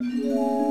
Música